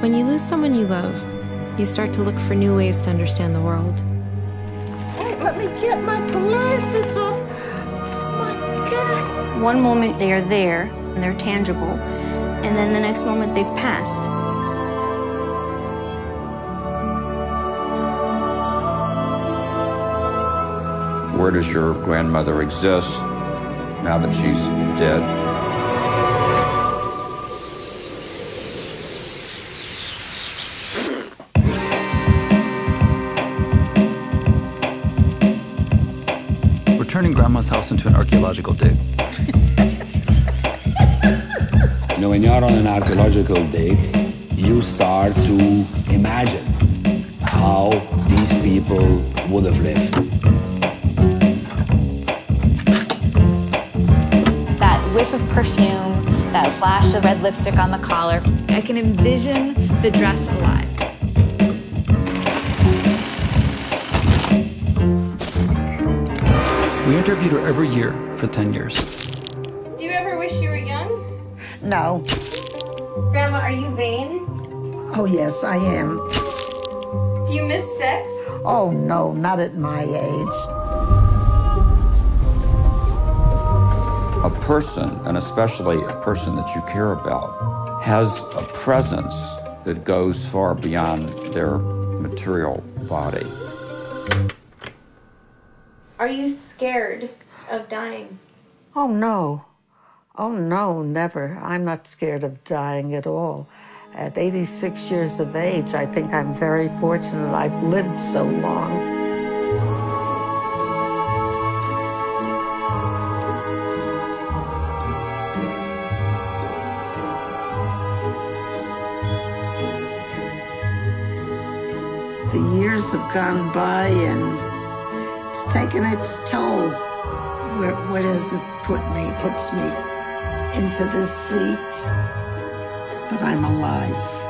When you lose someone you love, you start to look for new ways to understand the world. Wait, let me get my glasses off. My God. One moment they are there and they're tangible, and then the next moment they've passed. Where does your grandmother exist now that she's dead? Turning Grandma's house into an archaeological dig. You know, when you're on an archaeological dig, you start to imagine how these people would have lived. That whiff of perfume, that splash of red lipstick on the collar. I can envision the dress alive. We interviewed her every year for 10 years. Do you ever wish you were young? No. Grandma, are you vain? Oh, yes, I am. Do you miss sex? Oh, no, not at my age. A person, and especially a person that you care about, has a presence that goes far beyond their material body. Are you scared of dying? Oh, no. Oh, no, never. I'm not scared of dying at all. At 86 years of age, I think I'm very fortunate I've lived so long. The years have gone by and it's taken its toll. Where, where does it put me? Puts me into this seat. But I'm alive.